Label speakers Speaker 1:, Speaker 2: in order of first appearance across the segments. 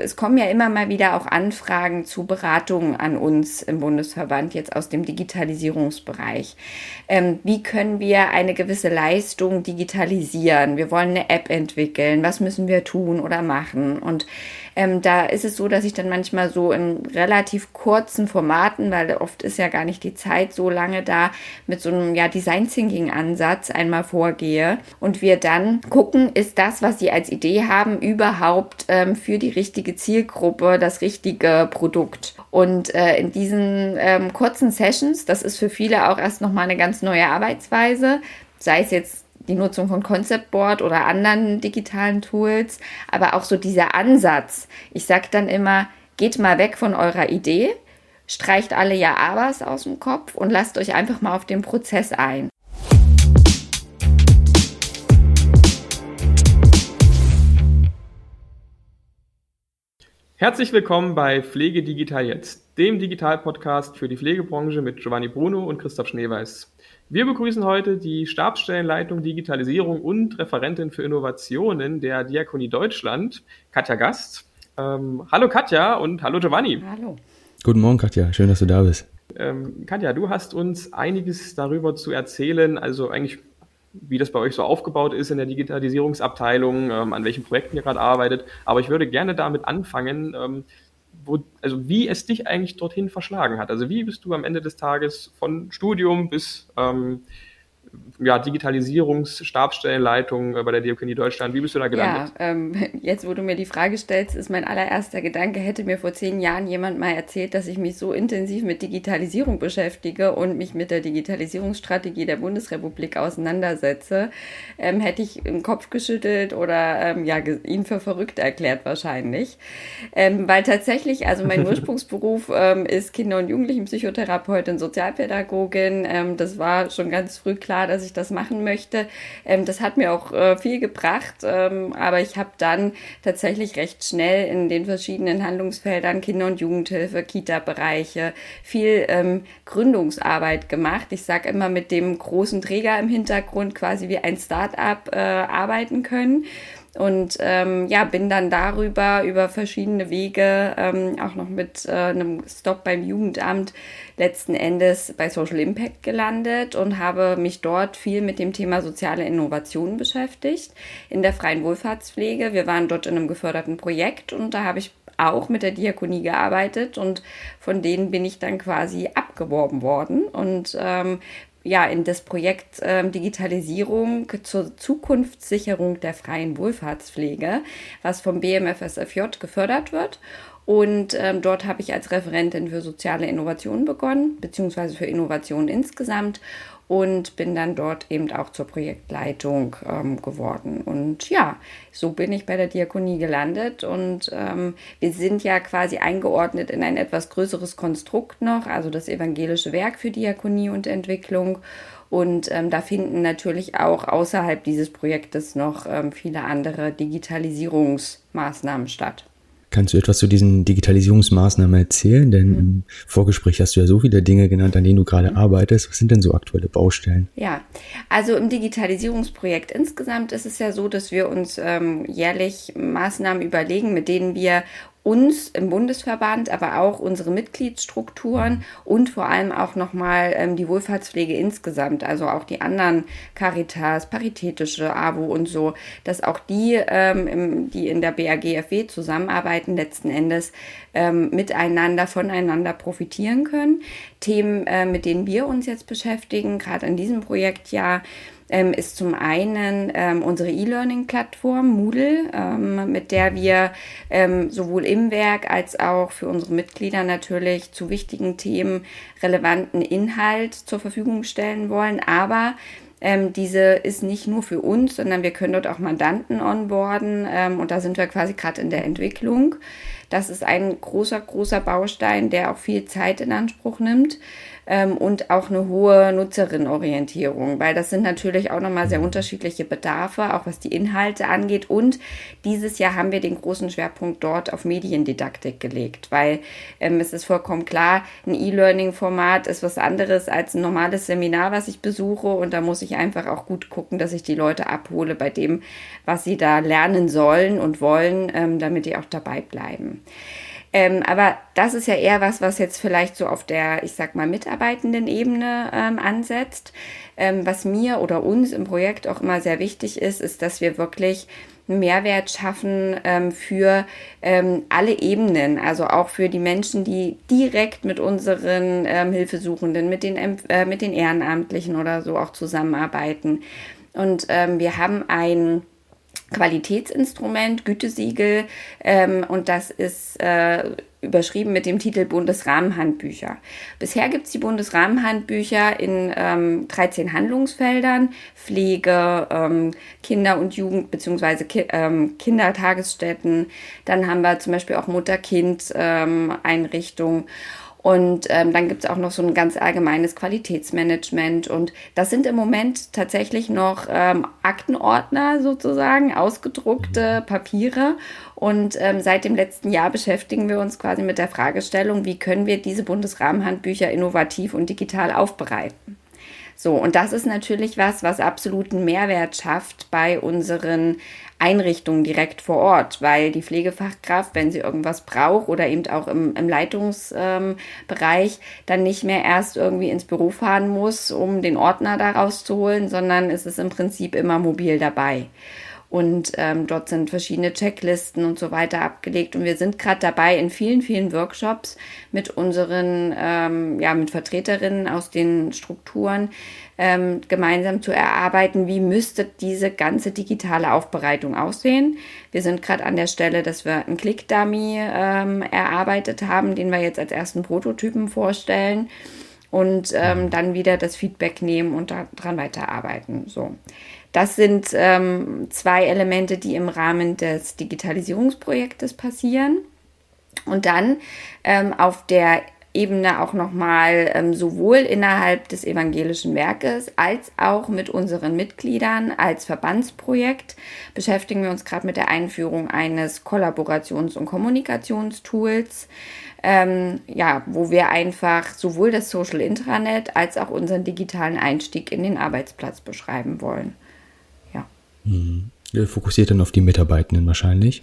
Speaker 1: Es kommen ja immer mal wieder auch Anfragen zu Beratungen an uns im Bundesverband, jetzt aus dem Digitalisierungsbereich. Ähm, wie können wir eine gewisse Leistung digitalisieren? Wir wollen eine App entwickeln. Was müssen wir tun oder machen? Und ähm, da ist es so, dass ich dann manchmal so in relativ kurzen Formaten, weil oft ist ja gar nicht die Zeit so lange da, mit so einem ja, Design Thinking Ansatz einmal vorgehe und wir dann gucken, ist das, was Sie als Idee haben, überhaupt ähm, für die richtige Zielgruppe das richtige Produkt. Und äh, in diesen ähm, kurzen Sessions, das ist für viele auch erst nochmal eine ganz neue Arbeitsweise, sei es jetzt die Nutzung von Concept Board oder anderen digitalen Tools, aber auch so dieser Ansatz. Ich sage dann immer, geht mal weg von eurer Idee, streicht alle Ja-Abers aus dem Kopf und lasst euch einfach mal auf den Prozess ein.
Speaker 2: Herzlich willkommen bei Pflege Digital Jetzt, dem Digital-Podcast für die Pflegebranche mit Giovanni Bruno und Christoph Schneeweiß. Wir begrüßen heute die Stabsstellenleitung Digitalisierung und Referentin für Innovationen der Diakonie Deutschland, Katja Gast. Ähm, hallo Katja und hallo Giovanni.
Speaker 3: Hallo. Guten Morgen Katja, schön, dass du da bist.
Speaker 2: Ähm, Katja, du hast uns einiges darüber zu erzählen, also eigentlich wie das bei euch so aufgebaut ist in der Digitalisierungsabteilung, ähm, an welchen Projekten ihr gerade arbeitet. Aber ich würde gerne damit anfangen, ähm, wo, also wie es dich eigentlich dorthin verschlagen hat. Also wie bist du am Ende des Tages von Studium bis ähm, ja, Digitalisierungsstabsstellenleitung äh, bei der Diakonie Deutschland. Wie bist du da gelandet?
Speaker 1: Ja, ähm, jetzt, wo du mir die Frage stellst, ist mein allererster Gedanke, hätte mir vor zehn Jahren jemand mal erzählt, dass ich mich so intensiv mit Digitalisierung beschäftige und mich mit der Digitalisierungsstrategie der Bundesrepublik auseinandersetze, ähm, hätte ich den Kopf geschüttelt oder ähm, ja, ihn für verrückt erklärt wahrscheinlich. Ähm, weil tatsächlich, also mein Ursprungsberuf ähm, ist Kinder- und Jugendlichenpsychotherapeutin, Sozialpädagogin. Ähm, das war schon ganz früh klar, dass ich das machen möchte. Ähm, das hat mir auch äh, viel gebracht, ähm, aber ich habe dann tatsächlich recht schnell in den verschiedenen Handlungsfeldern Kinder- und Jugendhilfe, Kita-Bereiche viel ähm, Gründungsarbeit gemacht. Ich sage immer mit dem großen Träger im Hintergrund quasi wie ein Start-up äh, arbeiten können und ähm, ja, bin dann darüber, über verschiedene Wege, ähm, auch noch mit äh, einem Stop beim Jugendamt, letzten Endes bei Social Impact gelandet und habe mich dort viel mit dem Thema soziale Innovation beschäftigt in der freien Wohlfahrtspflege. Wir waren dort in einem geförderten Projekt und da habe ich auch mit der Diakonie gearbeitet und von denen bin ich dann quasi abgeworben worden und ähm, ja, in das Projekt ähm, Digitalisierung zur Zukunftssicherung der freien Wohlfahrtspflege, was vom BMFSFJ gefördert wird. Und ähm, dort habe ich als Referentin für soziale Innovation begonnen, beziehungsweise für Innovation insgesamt und bin dann dort eben auch zur Projektleitung ähm, geworden. Und ja, so bin ich bei der Diakonie gelandet und ähm, wir sind ja quasi eingeordnet in ein etwas größeres Konstrukt noch, also das evangelische Werk für Diakonie und Entwicklung. Und ähm, da finden natürlich auch außerhalb dieses Projektes noch ähm, viele andere Digitalisierungsmaßnahmen statt.
Speaker 3: Kannst du etwas zu diesen Digitalisierungsmaßnahmen erzählen? Denn mhm. im Vorgespräch hast du ja so viele Dinge genannt, an denen du gerade arbeitest. Was sind denn so aktuelle Baustellen?
Speaker 1: Ja, also im Digitalisierungsprojekt insgesamt ist es ja so, dass wir uns ähm, jährlich Maßnahmen überlegen, mit denen wir uns im Bundesverband, aber auch unsere Mitgliedsstrukturen und vor allem auch nochmal ähm, die Wohlfahrtspflege insgesamt, also auch die anderen Caritas, Paritätische, AWO und so, dass auch die, ähm, im, die in der BAGFW zusammenarbeiten, letzten Endes ähm, miteinander, voneinander profitieren können. Themen, äh, mit denen wir uns jetzt beschäftigen, gerade in diesem Projektjahr, ähm, ist zum einen ähm, unsere E-Learning-Plattform Moodle, ähm, mit der wir ähm, sowohl im Werk als auch für unsere Mitglieder natürlich zu wichtigen Themen relevanten Inhalt zur Verfügung stellen wollen. Aber ähm, diese ist nicht nur für uns, sondern wir können dort auch Mandanten onboarden ähm, und da sind wir quasi gerade in der Entwicklung. Das ist ein großer, großer Baustein, der auch viel Zeit in Anspruch nimmt ähm, und auch eine hohe Nutzerinnenorientierung, weil das sind natürlich auch nochmal sehr unterschiedliche Bedarfe, auch was die Inhalte angeht. Und dieses Jahr haben wir den großen Schwerpunkt dort auf Mediendidaktik gelegt, weil ähm, es ist vollkommen klar, ein E-Learning-Format ist was anderes als ein normales Seminar, was ich besuche. Und da muss ich einfach auch gut gucken, dass ich die Leute abhole bei dem, was sie da lernen sollen und wollen, ähm, damit die auch dabei bleiben. Ähm, aber das ist ja eher was, was jetzt vielleicht so auf der, ich sag mal, mitarbeitenden Ebene ähm, ansetzt. Ähm, was mir oder uns im Projekt auch immer sehr wichtig ist, ist, dass wir wirklich einen Mehrwert schaffen ähm, für ähm, alle Ebenen, also auch für die Menschen, die direkt mit unseren ähm, Hilfesuchenden, mit den, äh, mit den Ehrenamtlichen oder so auch zusammenarbeiten. Und ähm, wir haben ein Qualitätsinstrument, Gütesiegel, ähm, und das ist äh, überschrieben mit dem Titel Bundesrahmenhandbücher. Bisher gibt es die Bundesrahmenhandbücher in ähm, 13 Handlungsfeldern, Pflege, ähm, Kinder- und Jugend- bzw. Ki ähm, Kindertagesstätten. Dann haben wir zum Beispiel auch Mutter-Kind-Einrichtungen. Und ähm, dann gibt es auch noch so ein ganz allgemeines Qualitätsmanagement. Und das sind im Moment tatsächlich noch ähm, Aktenordner sozusagen, ausgedruckte Papiere. Und ähm, seit dem letzten Jahr beschäftigen wir uns quasi mit der Fragestellung, wie können wir diese Bundesrahmenhandbücher innovativ und digital aufbereiten. So, und das ist natürlich was, was absoluten Mehrwert schafft bei unseren Einrichtungen direkt vor Ort, weil die Pflegefachkraft, wenn sie irgendwas braucht oder eben auch im, im Leitungsbereich, ähm, dann nicht mehr erst irgendwie ins Büro fahren muss, um den Ordner da rauszuholen, sondern es ist im Prinzip immer mobil dabei. Und ähm, dort sind verschiedene Checklisten und so weiter abgelegt. Und wir sind gerade dabei, in vielen, vielen Workshops mit unseren, ähm, ja, mit Vertreterinnen aus den Strukturen ähm, gemeinsam zu erarbeiten, wie müsste diese ganze digitale Aufbereitung aussehen. Wir sind gerade an der Stelle, dass wir einen Click-Dummy ähm, erarbeitet haben, den wir jetzt als ersten Prototypen vorstellen und ähm, dann wieder das Feedback nehmen und daran weiterarbeiten. So. Das sind ähm, zwei Elemente, die im Rahmen des Digitalisierungsprojektes passieren. Und dann ähm, auf der Ebene auch nochmal ähm, sowohl innerhalb des evangelischen Werkes als auch mit unseren Mitgliedern als Verbandsprojekt beschäftigen wir uns gerade mit der Einführung eines Kollaborations- und Kommunikationstools, ähm, ja, wo wir einfach sowohl das Social Intranet als auch unseren digitalen Einstieg in den Arbeitsplatz beschreiben wollen.
Speaker 3: Mhm. Fokussiert dann auf die Mitarbeitenden wahrscheinlich.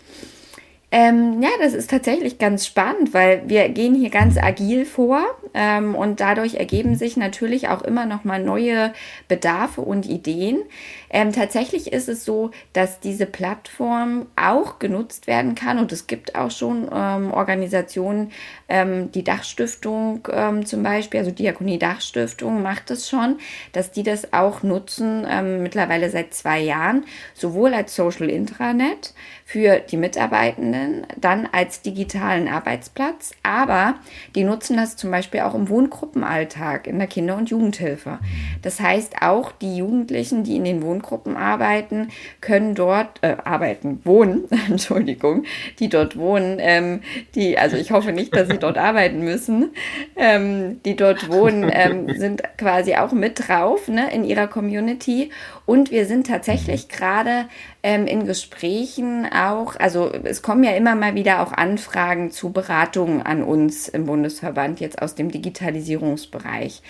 Speaker 1: Ähm, ja, das ist tatsächlich ganz spannend, weil wir gehen hier ganz agil vor ähm, und dadurch ergeben sich natürlich auch immer noch mal neue Bedarfe und Ideen. Ähm, tatsächlich ist es so, dass diese Plattform auch genutzt werden kann und es gibt auch schon ähm, Organisationen, ähm, die Dachstiftung ähm, zum Beispiel, also Diakonie Dachstiftung macht es schon, dass die das auch nutzen, mittlerweile seit zwei Jahren, sowohl als Social Intranet für die Mitarbeitenden, dann als digitalen Arbeitsplatz, aber die nutzen das zum Beispiel auch im Wohngruppenalltag in der Kinder- und Jugendhilfe. Das heißt, auch die Jugendlichen, die in den Wohngruppen arbeiten, können dort äh, arbeiten, wohnen, Entschuldigung, die dort wohnen, ähm, die, also ich hoffe nicht, dass sie dort arbeiten müssen, ähm, die dort wohnen, ähm, sind quasi auch mit drauf ne, in ihrer Community. Und wir sind tatsächlich gerade ähm, in Gesprächen auch, also es kommen ja immer mal wieder auch Anfragen zu Beratungen an uns im Bundesverband jetzt aus dem Digitalisierungsbereich.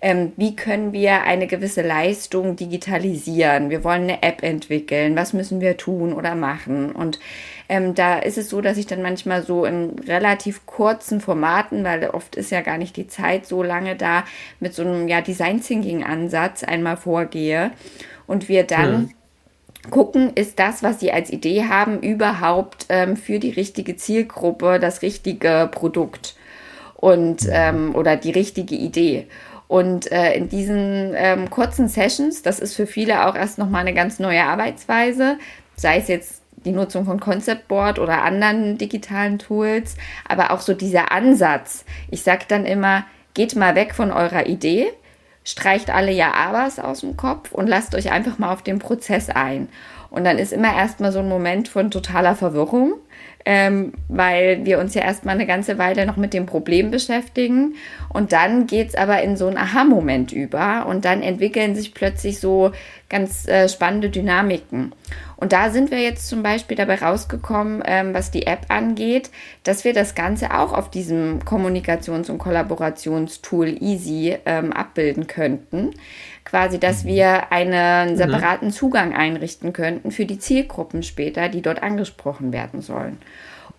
Speaker 1: Ähm, wie können wir eine gewisse Leistung digitalisieren? Wir wollen eine App entwickeln. Was müssen wir tun oder machen? Und ähm, da ist es so, dass ich dann manchmal so in relativ kurzen Formaten, weil oft ist ja gar nicht die Zeit so lange da, mit so einem ja, Design Thinking Ansatz einmal vorgehe und wir dann mhm gucken, ist das, was sie als Idee haben, überhaupt ähm, für die richtige Zielgruppe das richtige Produkt und ähm, oder die richtige Idee. Und äh, in diesen ähm, kurzen Sessions, das ist für viele auch erst nochmal eine ganz neue Arbeitsweise, sei es jetzt die Nutzung von Concept Board oder anderen digitalen Tools, aber auch so dieser Ansatz. Ich sage dann immer, geht mal weg von eurer Idee, streicht alle Ja-Abers aus dem Kopf und lasst euch einfach mal auf den Prozess ein. Und dann ist immer erstmal so ein Moment von totaler Verwirrung, ähm, weil wir uns ja erstmal eine ganze Weile noch mit dem Problem beschäftigen. Und dann geht es aber in so einen Aha-Moment über und dann entwickeln sich plötzlich so ganz äh, spannende Dynamiken. Und da sind wir jetzt zum Beispiel dabei rausgekommen, ähm, was die App angeht, dass wir das Ganze auch auf diesem Kommunikations- und Kollaborationstool Easy ähm, abbilden könnten. Quasi, dass mhm. wir einen mhm. separaten Zugang einrichten könnten für die Zielgruppen später, die dort angesprochen werden sollen.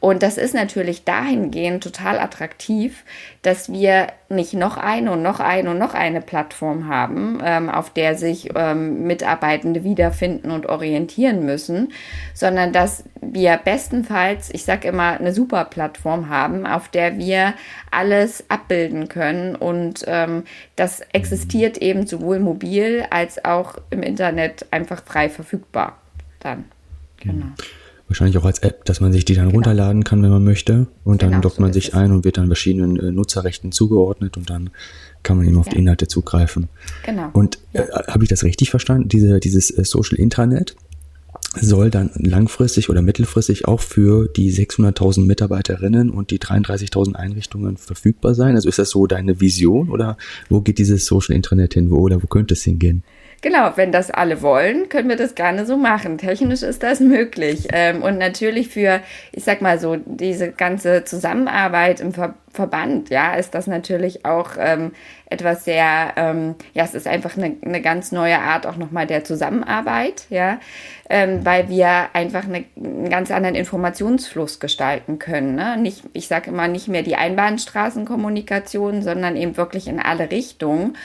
Speaker 1: Und das ist natürlich dahingehend total attraktiv, dass wir nicht noch eine und noch eine und noch eine Plattform haben, ähm, auf der sich ähm, Mitarbeitende wiederfinden und orientieren müssen, sondern dass wir bestenfalls, ich sage immer, eine super Plattform haben, auf der wir alles abbilden können. Und ähm, das existiert eben sowohl mobil als auch im Internet einfach frei verfügbar. Dann.
Speaker 3: Genau wahrscheinlich auch als App, dass man sich die dann genau. runterladen kann, wenn man möchte. Und dann genau, loggt man so sich ein und wird dann verschiedenen äh, Nutzerrechten zugeordnet und dann kann man eben auf ja. die Inhalte zugreifen. Genau. Und äh, habe ich das richtig verstanden? Diese, dieses äh, Social Intranet soll dann langfristig oder mittelfristig auch für die 600.000 Mitarbeiterinnen und die 33.000 Einrichtungen verfügbar sein? Also ist das so deine Vision oder wo geht dieses Social Intranet hin? Wo oder wo könnte es hingehen?
Speaker 1: Genau, wenn das alle wollen, können wir das gerne so machen. Technisch ist das möglich. Ähm, und natürlich für, ich sag mal so, diese ganze Zusammenarbeit im Ver Verband, ja, ist das natürlich auch ähm, etwas sehr, ähm, ja, es ist einfach eine, eine ganz neue Art auch nochmal der Zusammenarbeit, ja, ähm, weil wir einfach eine, einen ganz anderen Informationsfluss gestalten können. Ne? Nicht, ich sage immer nicht mehr die Einbahnstraßenkommunikation, sondern eben wirklich in alle Richtungen.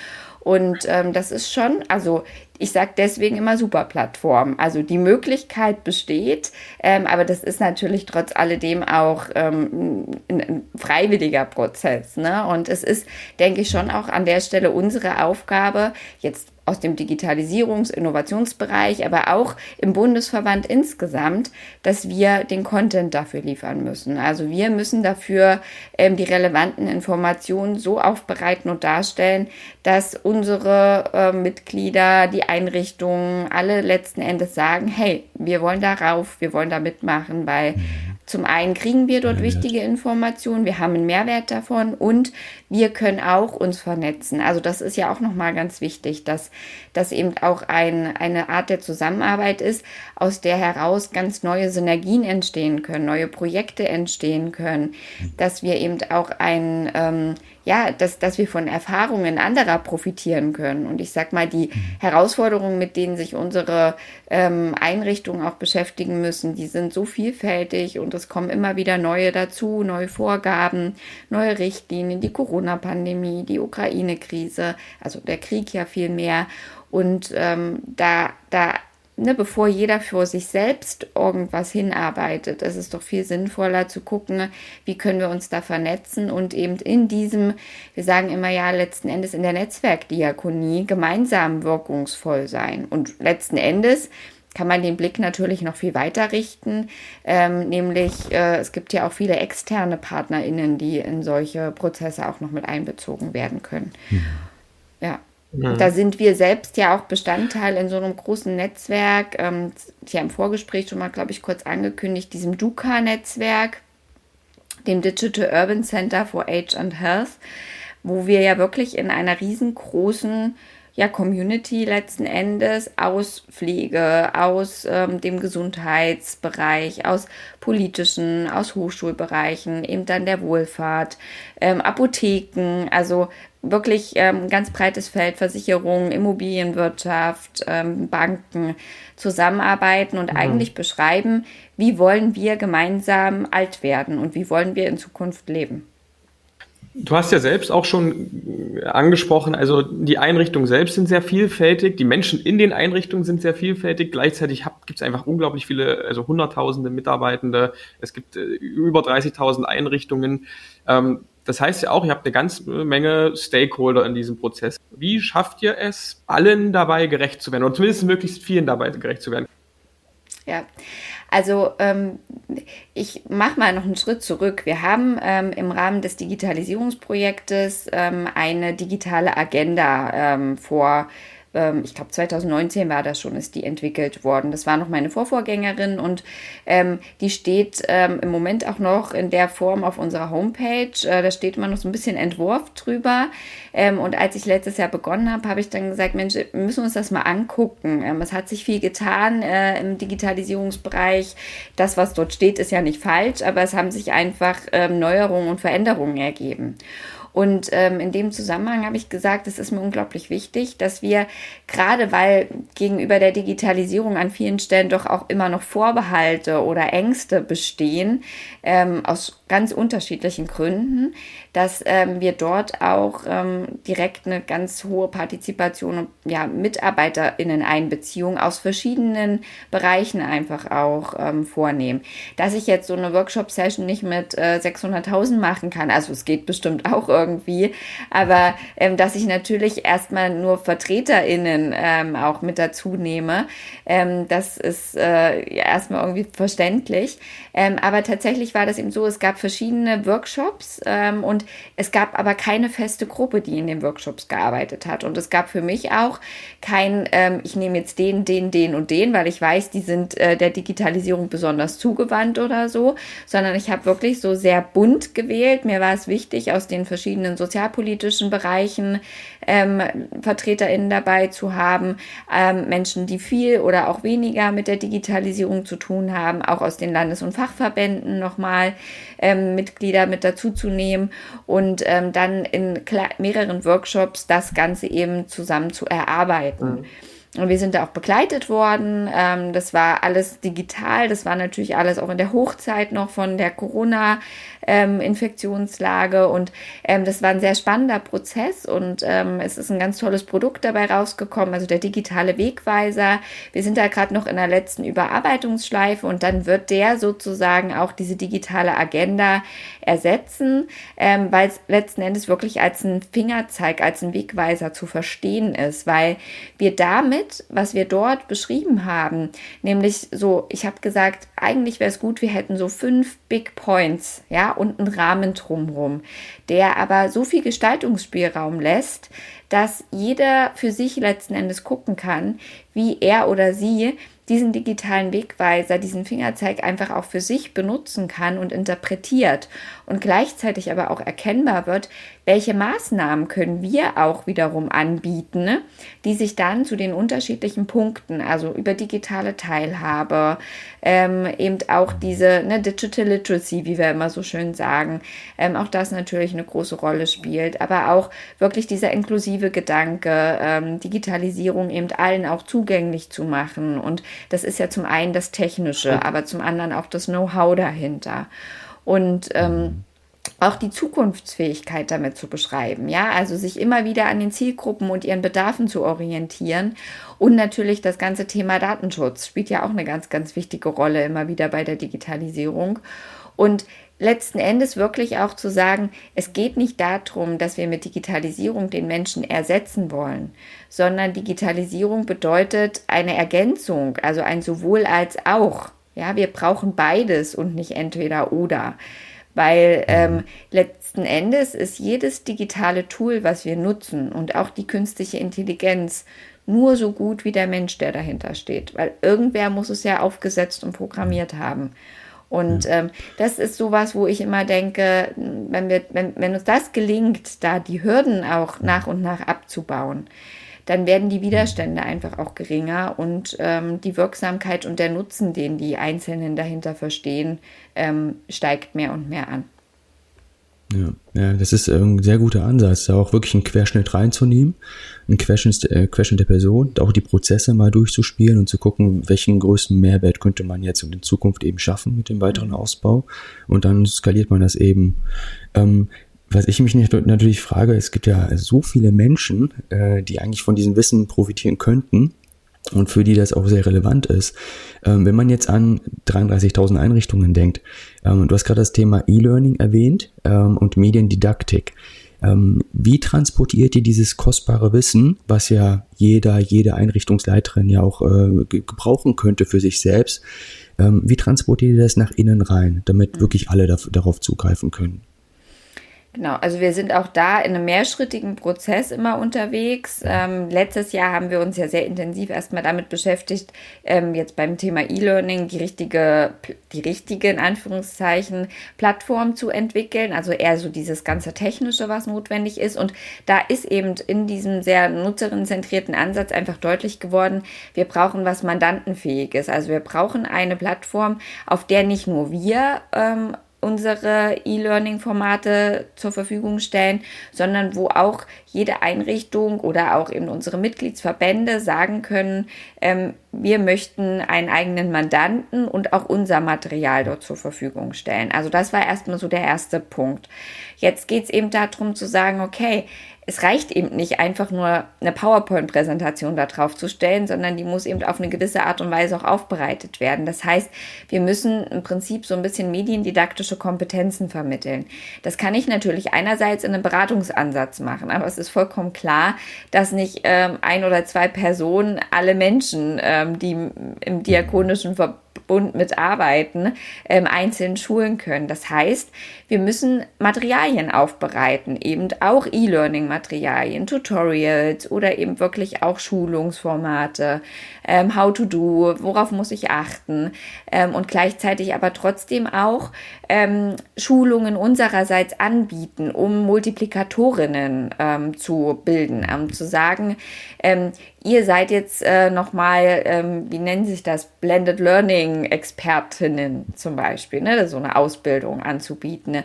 Speaker 1: Und ähm, das ist schon, also ich sage deswegen immer Superplattform. Also die Möglichkeit besteht, ähm, aber das ist natürlich trotz alledem auch ähm, ein, ein, freiwilliger Prozess. Ne? Und es ist, denke ich, schon auch an der Stelle unsere Aufgabe, jetzt aus dem Digitalisierungs-, Innovationsbereich, aber auch im Bundesverband insgesamt, dass wir den Content dafür liefern müssen. Also wir müssen dafür ähm, die relevanten Informationen so aufbereiten und darstellen, dass unsere äh, Mitglieder, die Einrichtungen, alle letzten Endes sagen, hey, wir wollen darauf, wir wollen da mitmachen, weil mhm. Zum einen kriegen wir dort wichtige Informationen, wir haben einen Mehrwert davon und wir können auch uns vernetzen. Also das ist ja auch nochmal ganz wichtig, dass das eben auch ein, eine Art der Zusammenarbeit ist, aus der heraus ganz neue Synergien entstehen können, neue Projekte entstehen können, dass wir eben auch ein, ähm, ja, dass, dass wir von Erfahrungen anderer profitieren können. Und ich sag mal, die mhm. Herausforderungen, mit denen sich unsere ähm, Einrichtungen auch beschäftigen müssen, die sind so vielfältig und es kommen immer wieder neue dazu, neue Vorgaben, neue Richtlinien, die Corona-Pandemie, die Ukraine-Krise, also der Krieg ja viel mehr. Und ähm, da, da ne, bevor jeder für sich selbst irgendwas hinarbeitet, ist es doch viel sinnvoller zu gucken, wie können wir uns da vernetzen und eben in diesem, wir sagen immer ja, letzten Endes in der Netzwerkdiakonie gemeinsam wirkungsvoll sein. Und letzten Endes kann man den Blick natürlich noch viel weiter richten, ähm, nämlich äh, es gibt ja auch viele externe PartnerInnen, die in solche Prozesse auch noch mit einbezogen werden können. Mhm. Ja. Mhm. Da sind wir selbst ja auch Bestandteil in so einem großen Netzwerk. Ähm, haben im Vorgespräch schon mal, glaube ich, kurz angekündigt, diesem DUCA-Netzwerk, dem Digital Urban Center for Age and Health, wo wir ja wirklich in einer riesengroßen ja, Community letzten Endes aus Pflege, aus ähm, dem Gesundheitsbereich, aus politischen, aus Hochschulbereichen, eben dann der Wohlfahrt, ähm, Apotheken, also wirklich ähm, ganz breites Feld, Versicherungen, Immobilienwirtschaft, ähm, Banken zusammenarbeiten und mhm. eigentlich beschreiben, wie wollen wir gemeinsam alt werden und wie wollen wir in Zukunft leben.
Speaker 2: Du hast ja selbst auch schon angesprochen, also die Einrichtungen selbst sind sehr vielfältig, die Menschen in den Einrichtungen sind sehr vielfältig. Gleichzeitig gibt es einfach unglaublich viele, also Hunderttausende Mitarbeitende. Es gibt äh, über 30.000 Einrichtungen. Ähm, das heißt ja auch, ihr habt eine ganze Menge Stakeholder in diesem Prozess. Wie schafft ihr es, allen dabei gerecht zu werden oder zumindest möglichst vielen dabei gerecht zu werden?
Speaker 1: Ja, also ähm, ich mache mal noch einen Schritt zurück. Wir haben ähm, im Rahmen des Digitalisierungsprojektes ähm, eine digitale Agenda ähm, vor ähm, ich glaube 2019 war das schon, ist die entwickelt worden. Das war noch meine Vorvorgängerin und ähm, die steht ähm, im Moment auch noch in der Form auf unserer Homepage. Äh, da steht immer noch so ein bisschen Entwurf drüber. Ähm, und als ich letztes Jahr begonnen habe, habe ich dann gesagt, Mensch, wir müssen uns das mal angucken. Ähm, es hat sich viel getan äh, im Digitalisierungsbereich. Das, was dort steht, ist ja nicht falsch, aber es haben sich einfach ähm, Neuerungen und Veränderungen ergeben. Und ähm, in dem Zusammenhang habe ich gesagt, es ist mir unglaublich wichtig, dass wir gerade weil gegenüber der Digitalisierung an vielen Stellen doch auch immer noch Vorbehalte oder Ängste bestehen, ähm, aus ganz unterschiedlichen Gründen, dass ähm, wir dort auch ähm, direkt eine ganz hohe Partizipation und ja, MitarbeiterInnen-Einbeziehung aus verschiedenen Bereichen einfach auch ähm, vornehmen. Dass ich jetzt so eine Workshop-Session nicht mit äh, 600.000 machen kann, also es geht bestimmt auch irgendwie, aber ähm, dass ich natürlich erstmal nur VertreterInnen ähm, auch mit dazu nehme, ähm, das ist äh, erstmal irgendwie verständlich. Ähm, aber tatsächlich war das eben so, es gab verschiedene Workshops ähm, und es gab aber keine feste Gruppe, die in den Workshops gearbeitet hat. Und es gab für mich auch kein, ähm, ich nehme jetzt den, den, den und den, weil ich weiß, die sind äh, der Digitalisierung besonders zugewandt oder so, sondern ich habe wirklich so sehr bunt gewählt. Mir war es wichtig, aus den verschiedenen sozialpolitischen Bereichen ähm, VertreterInnen dabei zu haben, ähm, Menschen, die viel oder auch weniger mit der Digitalisierung zu tun haben, auch aus den Landes- und Fachverbänden nochmal ähm, Mitglieder mit dazu zu nehmen und ähm, dann in mehreren Workshops das Ganze eben zusammen zu erarbeiten. Mhm. Und wir sind da auch begleitet worden. Ähm, das war alles digital. Das war natürlich alles auch in der Hochzeit noch von der Corona, ähm, Infektionslage. Und ähm, das war ein sehr spannender Prozess und ähm, es ist ein ganz tolles Produkt dabei rausgekommen, also der digitale Wegweiser. Wir sind da gerade noch in der letzten Überarbeitungsschleife und dann wird der sozusagen auch diese digitale Agenda ersetzen, ähm, weil es letzten Endes wirklich als ein Fingerzeig, als ein Wegweiser zu verstehen ist, weil wir damit, was wir dort beschrieben haben, nämlich so, ich habe gesagt, eigentlich wäre es gut, wir hätten so fünf Big Points, ja, und einen Rahmen drumherum, der aber so viel Gestaltungsspielraum lässt, dass jeder für sich letzten Endes gucken kann, wie er oder sie diesen digitalen Wegweiser, diesen Fingerzeig einfach auch für sich benutzen kann und interpretiert und gleichzeitig aber auch erkennbar wird, welche Maßnahmen können wir auch wiederum anbieten, ne, die sich dann zu den unterschiedlichen Punkten, also über digitale Teilhabe, ähm, eben auch diese ne, Digital Literacy, wie wir immer so schön sagen, ähm, auch das natürlich eine große Rolle spielt, aber auch wirklich dieser inklusive Gedanke, ähm, Digitalisierung eben allen auch zugänglich zu machen. Und das ist ja zum einen das Technische, aber zum anderen auch das Know-how dahinter. Und ähm, auch die Zukunftsfähigkeit damit zu beschreiben, ja, also sich immer wieder an den Zielgruppen und ihren Bedarfen zu orientieren. Und natürlich das ganze Thema Datenschutz spielt ja auch eine ganz, ganz wichtige Rolle immer wieder bei der Digitalisierung. Und letzten Endes wirklich auch zu sagen, es geht nicht darum, dass wir mit Digitalisierung den Menschen ersetzen wollen, sondern Digitalisierung bedeutet eine Ergänzung, also ein sowohl als auch. Ja, wir brauchen beides und nicht entweder oder. Weil ähm, letzten Endes ist jedes digitale Tool, was wir nutzen und auch die künstliche Intelligenz nur so gut wie der Mensch, der dahinter steht, weil irgendwer muss es ja aufgesetzt und programmiert haben. Und ähm, das ist sowas, wo ich immer denke, wenn, wir, wenn, wenn uns das gelingt, da die Hürden auch nach und nach abzubauen, dann werden die Widerstände einfach auch geringer und ähm, die Wirksamkeit und der Nutzen, den die Einzelnen dahinter verstehen, ähm, steigt mehr und mehr an.
Speaker 3: Ja, ja, das ist ein sehr guter Ansatz, da auch wirklich einen Querschnitt reinzunehmen, einen Querschnitt, äh, Querschnitt der Person, auch die Prozesse mal durchzuspielen und zu gucken, welchen größten Mehrwert könnte man jetzt in Zukunft eben schaffen mit dem weiteren mhm. Ausbau. Und dann skaliert man das eben. Ähm, was ich mich natürlich frage, es gibt ja so viele Menschen, äh, die eigentlich von diesem Wissen profitieren könnten und für die das auch sehr relevant ist. Ähm, wenn man jetzt an 33.000 Einrichtungen denkt, ähm, du hast gerade das Thema E-Learning erwähnt ähm, und Mediendidaktik. Ähm, wie transportiert ihr dieses kostbare Wissen, was ja jeder, jede Einrichtungsleiterin ja auch äh, gebrauchen könnte für sich selbst? Ähm, wie transportiert ihr das nach innen rein, damit wirklich alle da, darauf zugreifen können?
Speaker 1: Genau, also wir sind auch da in einem mehrschrittigen Prozess immer unterwegs. Ähm, letztes Jahr haben wir uns ja sehr intensiv erstmal damit beschäftigt, ähm, jetzt beim Thema E-Learning die richtige, die richtige in Anführungszeichen Plattform zu entwickeln. Also eher so dieses ganze Technische, was notwendig ist. Und da ist eben in diesem sehr nutzerinnenzentrierten Ansatz einfach deutlich geworden, wir brauchen was Mandantenfähiges. Also wir brauchen eine Plattform, auf der nicht nur wir ähm, unsere E-Learning-Formate zur Verfügung stellen, sondern wo auch jede Einrichtung oder auch eben unsere Mitgliedsverbände sagen können, ähm, wir möchten einen eigenen Mandanten und auch unser Material dort zur Verfügung stellen. Also das war erstmal so der erste Punkt. Jetzt geht es eben darum zu sagen, okay, es reicht eben nicht einfach nur eine PowerPoint-Präsentation da drauf zu stellen, sondern die muss eben auf eine gewisse Art und Weise auch aufbereitet werden. Das heißt, wir müssen im Prinzip so ein bisschen mediendidaktische Kompetenzen vermitteln. Das kann ich natürlich einerseits in einem Beratungsansatz machen, aber es ist vollkommen klar, dass nicht ähm, ein oder zwei Personen alle Menschen, ähm, die im diakonischen Verbund Bund mitarbeiten, ähm, einzeln schulen können. Das heißt, wir müssen Materialien aufbereiten, eben auch E-Learning-Materialien, Tutorials oder eben wirklich auch Schulungsformate, ähm, How to Do, worauf muss ich achten ähm, und gleichzeitig aber trotzdem auch ähm, Schulungen unsererseits anbieten, um Multiplikatorinnen ähm, zu bilden, ähm, zu sagen, ähm, ihr seid jetzt äh, nochmal, ähm, wie nennen sich das, Blended Learning Expertinnen zum Beispiel, ne, so eine Ausbildung anzubieten.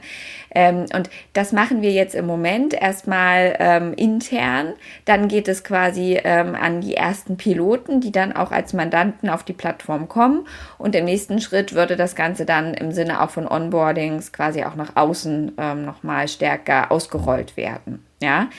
Speaker 1: Ähm, und das machen wir jetzt im Moment erstmal ähm, intern. Dann geht es quasi ähm, an die ersten Piloten, die dann auch als Mandanten auf die Plattform kommen. Und im nächsten Schritt würde das Ganze dann im Sinne auch von Onboardings quasi auch nach außen ähm, nochmal stärker ausgerollt werden. Ja,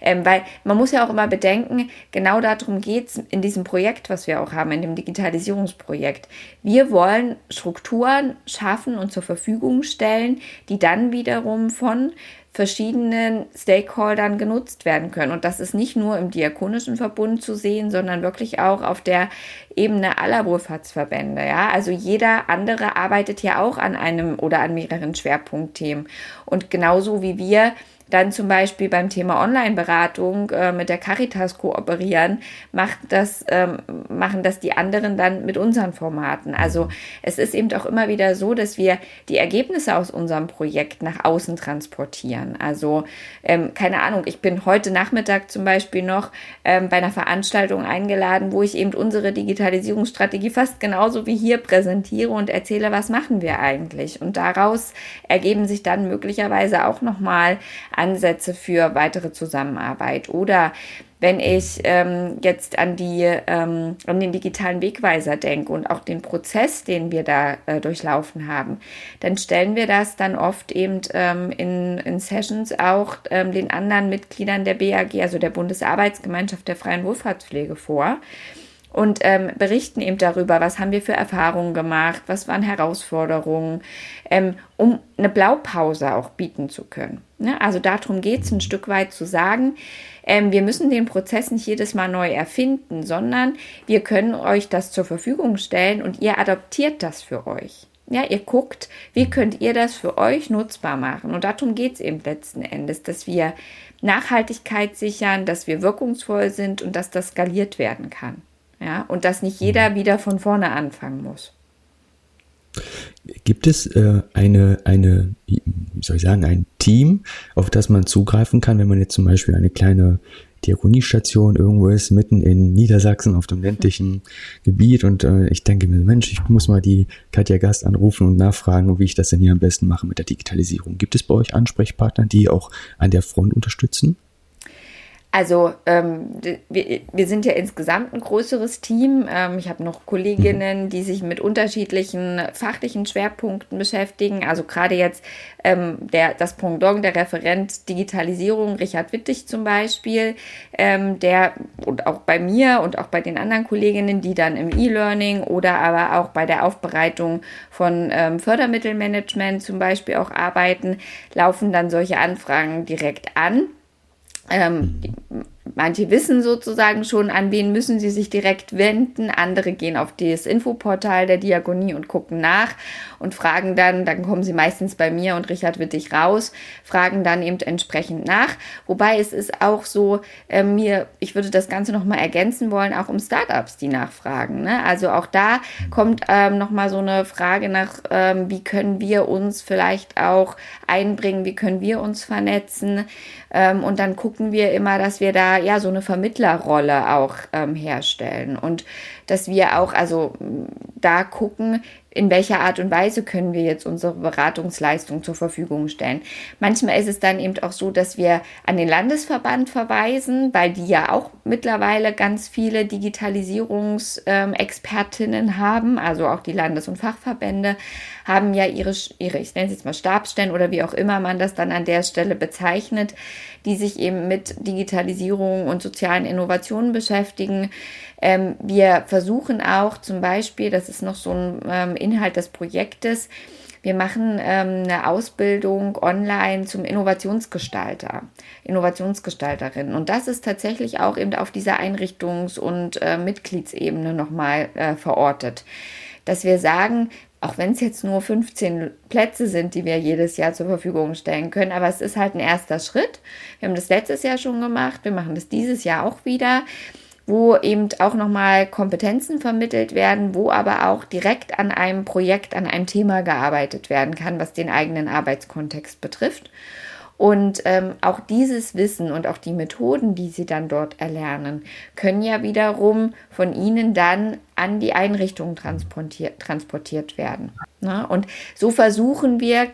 Speaker 1: ähm, weil man muss ja auch immer bedenken, genau darum geht es in diesem Projekt, was wir auch haben, in dem Digitalisierungsprojekt. Wir wollen Strukturen schaffen und zur Verfügung stellen, die dann wiederum von verschiedenen Stakeholdern genutzt werden können. Und das ist nicht nur im Diakonischen Verbund zu sehen, sondern wirklich auch auf der Ebene aller Wohlfahrtsverbände. Ja, also jeder andere arbeitet ja auch an einem oder an mehreren Schwerpunktthemen. Und genauso wie wir dann zum Beispiel beim Thema Online-Beratung äh, mit der Caritas kooperieren, macht das, ähm, machen das die anderen dann mit unseren Formaten. Also es ist eben auch immer wieder so, dass wir die Ergebnisse aus unserem Projekt nach außen transportieren. Also ähm, keine Ahnung, ich bin heute Nachmittag zum Beispiel noch ähm, bei einer Veranstaltung eingeladen, wo ich eben unsere Digitalisierungsstrategie fast genauso wie hier präsentiere und erzähle, was machen wir eigentlich. Und daraus ergeben sich dann möglicherweise auch nochmal Ansätze für weitere Zusammenarbeit. Oder wenn ich ähm, jetzt an, die, ähm, an den digitalen Wegweiser denke und auch den Prozess, den wir da äh, durchlaufen haben, dann stellen wir das dann oft eben ähm, in, in Sessions auch ähm, den anderen Mitgliedern der BAG, also der Bundesarbeitsgemeinschaft der freien Wohlfahrtspflege vor und ähm, berichten eben darüber, was haben wir für Erfahrungen gemacht, was waren Herausforderungen, ähm, um eine Blaupause auch bieten zu können. Ne? Also darum geht es ein Stück weit zu sagen, ähm, wir müssen den Prozess nicht jedes Mal neu erfinden, sondern wir können euch das zur Verfügung stellen und ihr adoptiert das für euch. Ja, ihr guckt, wie könnt ihr das für euch nutzbar machen. Und darum geht es eben letzten Endes, dass wir Nachhaltigkeit sichern, dass wir wirkungsvoll sind und dass das skaliert werden kann. Ja, und dass nicht jeder mhm. wieder von vorne anfangen muss.
Speaker 3: Gibt es äh, eine, eine, wie soll ich sagen, ein Team, auf das man zugreifen kann, wenn man jetzt zum Beispiel eine kleine Diakoniestation irgendwo ist, mitten in Niedersachsen auf dem ländlichen Gebiet und äh, ich denke mir, Mensch, ich muss mal die Katja Gast anrufen und nachfragen, wie ich das denn hier am besten mache mit der Digitalisierung. Gibt es bei euch Ansprechpartner, die auch an der Front unterstützen?
Speaker 1: Also ähm, wir, wir sind ja insgesamt ein größeres Team. Ähm, ich habe noch Kolleginnen, die sich mit unterschiedlichen fachlichen Schwerpunkten beschäftigen. Also gerade jetzt ähm, der, das Pendant, der Referent Digitalisierung, Richard Wittig zum Beispiel, ähm, der und auch bei mir und auch bei den anderen Kolleginnen, die dann im E-Learning oder aber auch bei der Aufbereitung von ähm, Fördermittelmanagement zum Beispiel auch arbeiten, laufen dann solche Anfragen direkt an. Ähm, manche wissen sozusagen schon, an wen müssen sie sich direkt wenden. Andere gehen auf das Infoportal der Diakonie und gucken nach und fragen dann, dann kommen sie meistens bei mir und Richard Wittig raus, fragen dann eben entsprechend nach. Wobei es ist auch so, äh, mir, ich würde das Ganze nochmal ergänzen wollen, auch um Startups, die nachfragen. Ne? Also auch da kommt ähm, nochmal so eine Frage nach, ähm, wie können wir uns vielleicht auch einbringen, wie können wir uns vernetzen. Ähm, und dann gucken wir immer, dass wir da ja so eine Vermittlerrolle auch ähm, herstellen. Und dass wir auch also da gucken, in welcher Art und Weise können wir jetzt unsere Beratungsleistung zur Verfügung stellen. Manchmal ist es dann eben auch so, dass wir an den Landesverband verweisen, weil die ja auch mittlerweile ganz viele Digitalisierungsexpertinnen haben, also auch die Landes- und Fachverbände haben ja ihre, ihre ich nenne es jetzt mal Stabsstellen oder wie auch immer man das dann an der Stelle bezeichnet, die sich eben mit Digitalisierung und sozialen Innovationen beschäftigen. Ähm, wir versuchen auch zum Beispiel, das ist noch so ein ähm, Inhalt des Projektes, wir machen ähm, eine Ausbildung online zum Innovationsgestalter, Innovationsgestalterin. Und das ist tatsächlich auch eben auf dieser Einrichtungs- und äh, Mitgliedsebene nochmal äh, verortet. Dass wir sagen, auch wenn es jetzt nur 15 Plätze sind, die wir jedes Jahr zur Verfügung stellen können, aber es ist halt ein erster Schritt. Wir haben das letztes Jahr schon gemacht, wir machen das dieses Jahr auch wieder wo eben auch nochmal Kompetenzen vermittelt werden, wo aber auch direkt an einem Projekt, an einem Thema gearbeitet werden kann, was den eigenen Arbeitskontext betrifft. Und ähm, auch dieses Wissen und auch die Methoden, die sie dann dort erlernen, können ja wiederum von ihnen dann an die Einrichtung transportiert, transportiert werden. Ne? Und so versuchen wir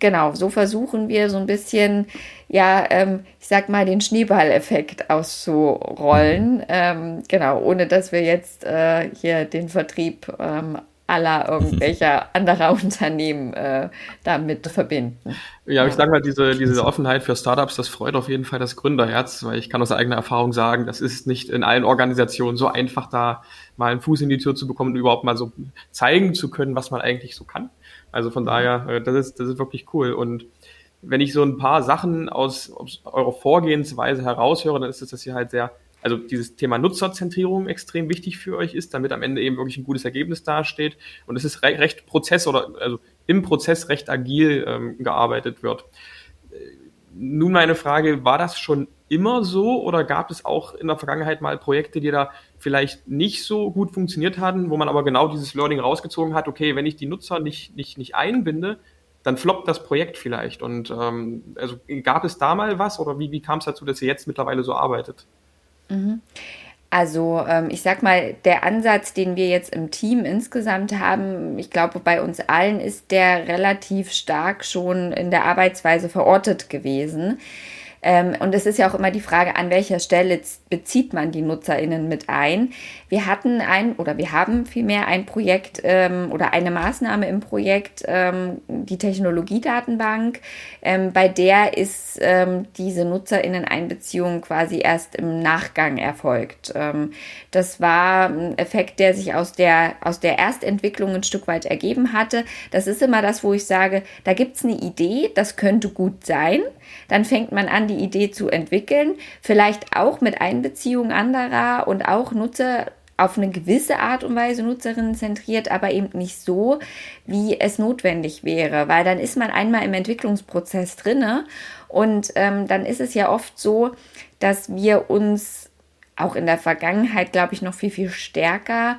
Speaker 1: genau, so versuchen wir so ein bisschen, ja, ähm, ich sag mal, den Schneeballeffekt auszurollen. Ähm, genau, ohne dass wir jetzt äh, hier den Vertrieb ähm, aller irgendwelcher anderer Unternehmen äh, damit verbinden.
Speaker 2: Ja, ich sage mal, diese, diese Offenheit für Startups, das freut auf jeden Fall das Gründerherz, weil ich kann aus eigener Erfahrung sagen, das ist nicht in allen Organisationen so einfach, da mal einen Fuß in die Tür zu bekommen und überhaupt mal so zeigen zu können, was man eigentlich so kann. Also von daher, äh, das ist, das ist wirklich cool. Und wenn ich so ein paar Sachen aus, aus eurer Vorgehensweise heraushöre, dann ist es, dass ihr halt sehr, also dieses Thema Nutzerzentrierung extrem wichtig für euch ist, damit am Ende eben wirklich ein gutes Ergebnis dasteht. Und es ist recht, recht Prozess oder also im Prozess recht agil ähm, gearbeitet wird. Nun meine Frage, war das schon immer so oder gab es auch in der Vergangenheit mal Projekte, die da vielleicht nicht so gut funktioniert hatten, wo man aber genau dieses Learning rausgezogen hat, okay, wenn ich die Nutzer nicht, nicht, nicht einbinde, dann floppt das Projekt vielleicht. Und ähm, also gab es da mal was oder wie, wie kam es dazu, dass ihr jetzt mittlerweile so arbeitet?
Speaker 1: Mhm. Also ähm, ich sag mal, der Ansatz, den wir jetzt im Team insgesamt haben, ich glaube, bei uns allen ist der relativ stark schon in der Arbeitsweise verortet gewesen. Ähm, und es ist ja auch immer die Frage, an welcher Stelle bezieht man die NutzerInnen mit ein. Wir hatten ein oder wir haben vielmehr ein Projekt ähm, oder eine Maßnahme im Projekt, ähm, die Technologiedatenbank, ähm, bei der ist ähm, diese NutzerInnen-Einbeziehung quasi erst im Nachgang erfolgt. Ähm, das war ein Effekt, der sich aus der, aus der Erstentwicklung ein Stück weit ergeben hatte. Das ist immer das, wo ich sage, da gibt's eine Idee, das könnte gut sein. Dann fängt man an, die Idee zu entwickeln, vielleicht auch mit Einbeziehung anderer und auch Nutzer auf eine gewisse Art und Weise Nutzerinnen zentriert, aber eben nicht so, wie es notwendig wäre, weil dann ist man einmal im Entwicklungsprozess drinne und ähm, dann ist es ja oft so, dass wir uns auch in der Vergangenheit, glaube ich, noch viel, viel stärker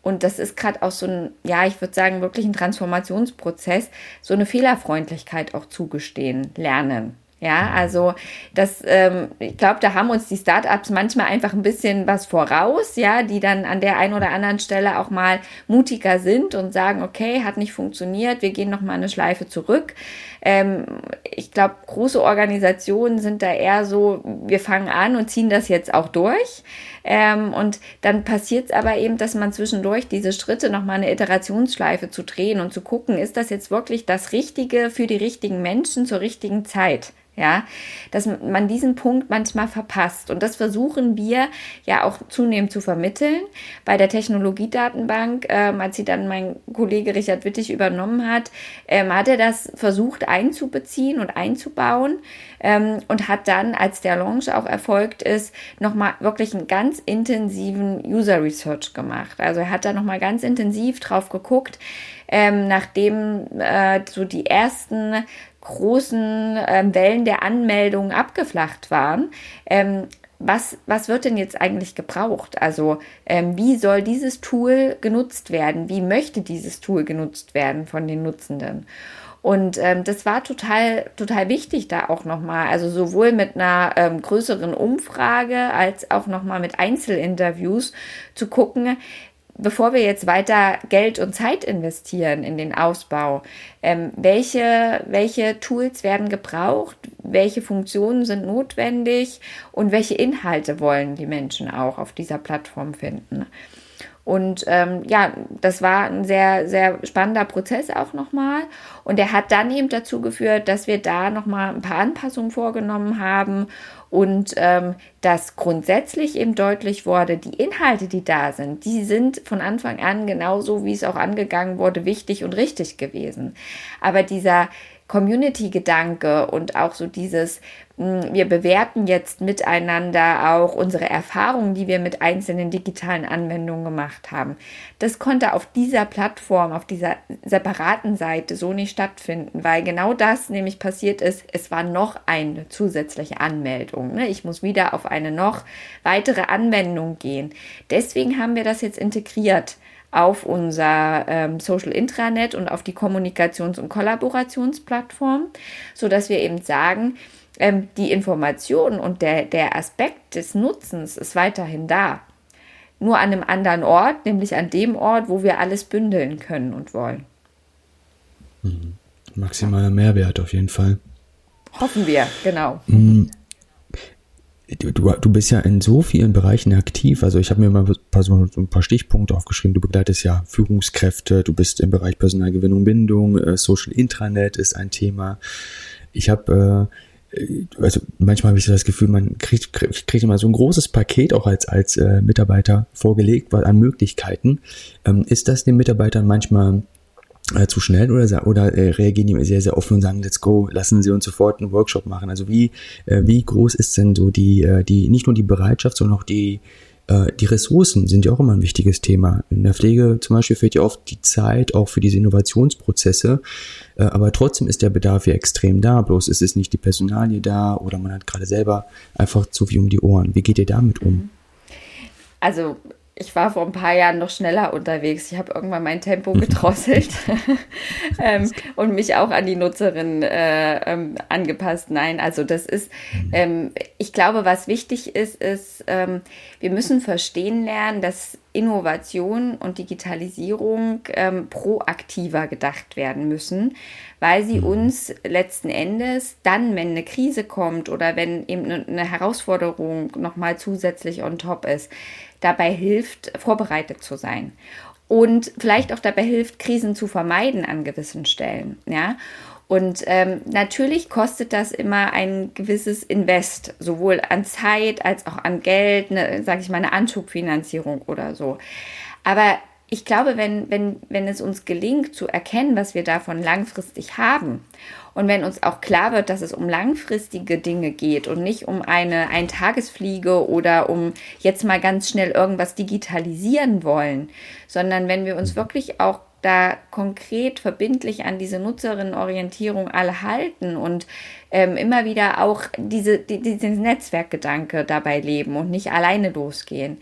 Speaker 1: und das ist gerade auch so ein, ja, ich würde sagen, wirklich ein Transformationsprozess, so eine Fehlerfreundlichkeit auch zugestehen, lernen. Ja, also das, ähm, ich glaube, da haben uns die Startups manchmal einfach ein bisschen was voraus, ja, die dann an der einen oder anderen Stelle auch mal mutiger sind und sagen, okay, hat nicht funktioniert, wir gehen noch mal eine Schleife zurück. Ähm, ich glaube, große Organisationen sind da eher so, wir fangen an und ziehen das jetzt auch durch. Ähm, und dann passiert es aber eben, dass man zwischendurch diese Schritte nochmal eine Iterationsschleife zu drehen und zu gucken, ist das jetzt wirklich das Richtige für die richtigen Menschen zur richtigen Zeit? ja, dass man diesen Punkt manchmal verpasst. Und das versuchen wir ja auch zunehmend zu vermitteln. Bei der Technologiedatenbank, ähm, als sie dann mein Kollege Richard Wittig übernommen hat, ähm, hat er das versucht einzubeziehen und einzubauen ähm, und hat dann, als der Launch auch erfolgt ist, nochmal wirklich einen ganz intensiven User Research gemacht. Also er hat da nochmal ganz intensiv drauf geguckt, ähm, nachdem äh, so die ersten großen ähm, Wellen der Anmeldungen abgeflacht waren. Ähm, was, was wird denn jetzt eigentlich gebraucht? Also ähm, wie soll dieses Tool genutzt werden? Wie möchte dieses Tool genutzt werden von den Nutzenden? Und ähm, das war total, total wichtig da auch nochmal. Also sowohl mit einer ähm, größeren Umfrage als auch nochmal mit Einzelinterviews zu gucken, bevor wir jetzt weiter Geld und Zeit investieren in den Ausbau, ähm, welche, welche Tools werden gebraucht, welche Funktionen sind notwendig und welche Inhalte wollen die Menschen auch auf dieser Plattform finden. Und ähm, ja, das war ein sehr, sehr spannender Prozess auch nochmal. Und der hat dann eben dazu geführt, dass wir da nochmal ein paar Anpassungen vorgenommen haben und ähm, dass grundsätzlich eben deutlich wurde, die Inhalte, die da sind, die sind von Anfang an genauso, wie es auch angegangen wurde, wichtig und richtig gewesen. Aber dieser Community-Gedanke und auch so dieses, hm, wir bewerten jetzt miteinander auch unsere Erfahrungen, die wir mit einzelnen digitalen Anwendungen gemacht haben. Das konnte auf dieser Plattform, auf dieser separaten Seite so nicht stattfinden, weil genau das nämlich passiert ist. Es war noch eine zusätzliche Anmeldung. Ne? Ich muss wieder auf eine noch weitere Anwendung gehen. Deswegen haben wir das jetzt integriert auf unser ähm, Social Intranet und auf die Kommunikations- und Kollaborationsplattform, so dass wir eben sagen, ähm, die Information und der, der Aspekt des Nutzens ist weiterhin da. Nur an einem anderen Ort, nämlich an dem Ort, wo wir alles bündeln können und wollen.
Speaker 3: Mhm. Maximaler Mehrwert auf jeden Fall.
Speaker 1: Hoffen wir, genau.
Speaker 3: Mhm. Du, du, bist ja in so vielen Bereichen aktiv. Also ich habe mir mal ein paar, so ein paar Stichpunkte aufgeschrieben. Du begleitest ja Führungskräfte, du bist im Bereich Personalgewinnung, Bindung, äh, Social Intranet ist ein Thema. Ich habe äh, also manchmal habe ich so das Gefühl, man kriegt, kriegt, kriegt immer so ein großes Paket auch als, als äh, Mitarbeiter vorgelegt weil an Möglichkeiten. Ähm, ist das den Mitarbeitern manchmal äh, zu schnell oder, oder äh, reagieren die sehr, sehr offen und sagen, let's go, lassen Sie uns sofort einen Workshop machen? Also wie, äh, wie groß ist denn so die, äh, die, nicht nur die Bereitschaft, sondern auch die, äh, die Ressourcen sind ja auch immer ein wichtiges Thema. In der Pflege zum Beispiel fehlt ja oft die Zeit auch für diese Innovationsprozesse, äh, aber trotzdem ist der Bedarf ja extrem da, bloß ist es nicht die Personalie da oder man hat gerade selber einfach zu viel um die Ohren. Wie geht ihr damit um?
Speaker 1: Also ich war vor ein paar Jahren noch schneller unterwegs. Ich habe irgendwann mein Tempo gedrosselt ähm, und mich auch an die Nutzerin äh, ähm, angepasst. Nein, also das ist, ähm, ich glaube, was wichtig ist, ist, ähm, wir müssen verstehen lernen, dass Innovation und Digitalisierung ähm, proaktiver gedacht werden müssen, weil sie mhm. uns letzten Endes dann, wenn eine Krise kommt oder wenn eben eine Herausforderung nochmal zusätzlich on top ist, dabei hilft, vorbereitet zu sein. Und vielleicht auch dabei hilft, Krisen zu vermeiden an gewissen Stellen. Ja. Und ähm, natürlich kostet das immer ein gewisses Invest, sowohl an Zeit als auch an Geld, ne, sage ich mal, eine Anschubfinanzierung oder so. Aber ich glaube, wenn, wenn, wenn es uns gelingt zu erkennen, was wir davon langfristig haben und wenn uns auch klar wird, dass es um langfristige Dinge geht und nicht um eine Eintagesfliege oder um jetzt mal ganz schnell irgendwas digitalisieren wollen, sondern wenn wir uns wirklich auch da konkret verbindlich an diese Nutzerinnenorientierung alle halten und ähm, immer wieder auch diese, die, diesen Netzwerkgedanke dabei leben und nicht alleine losgehen,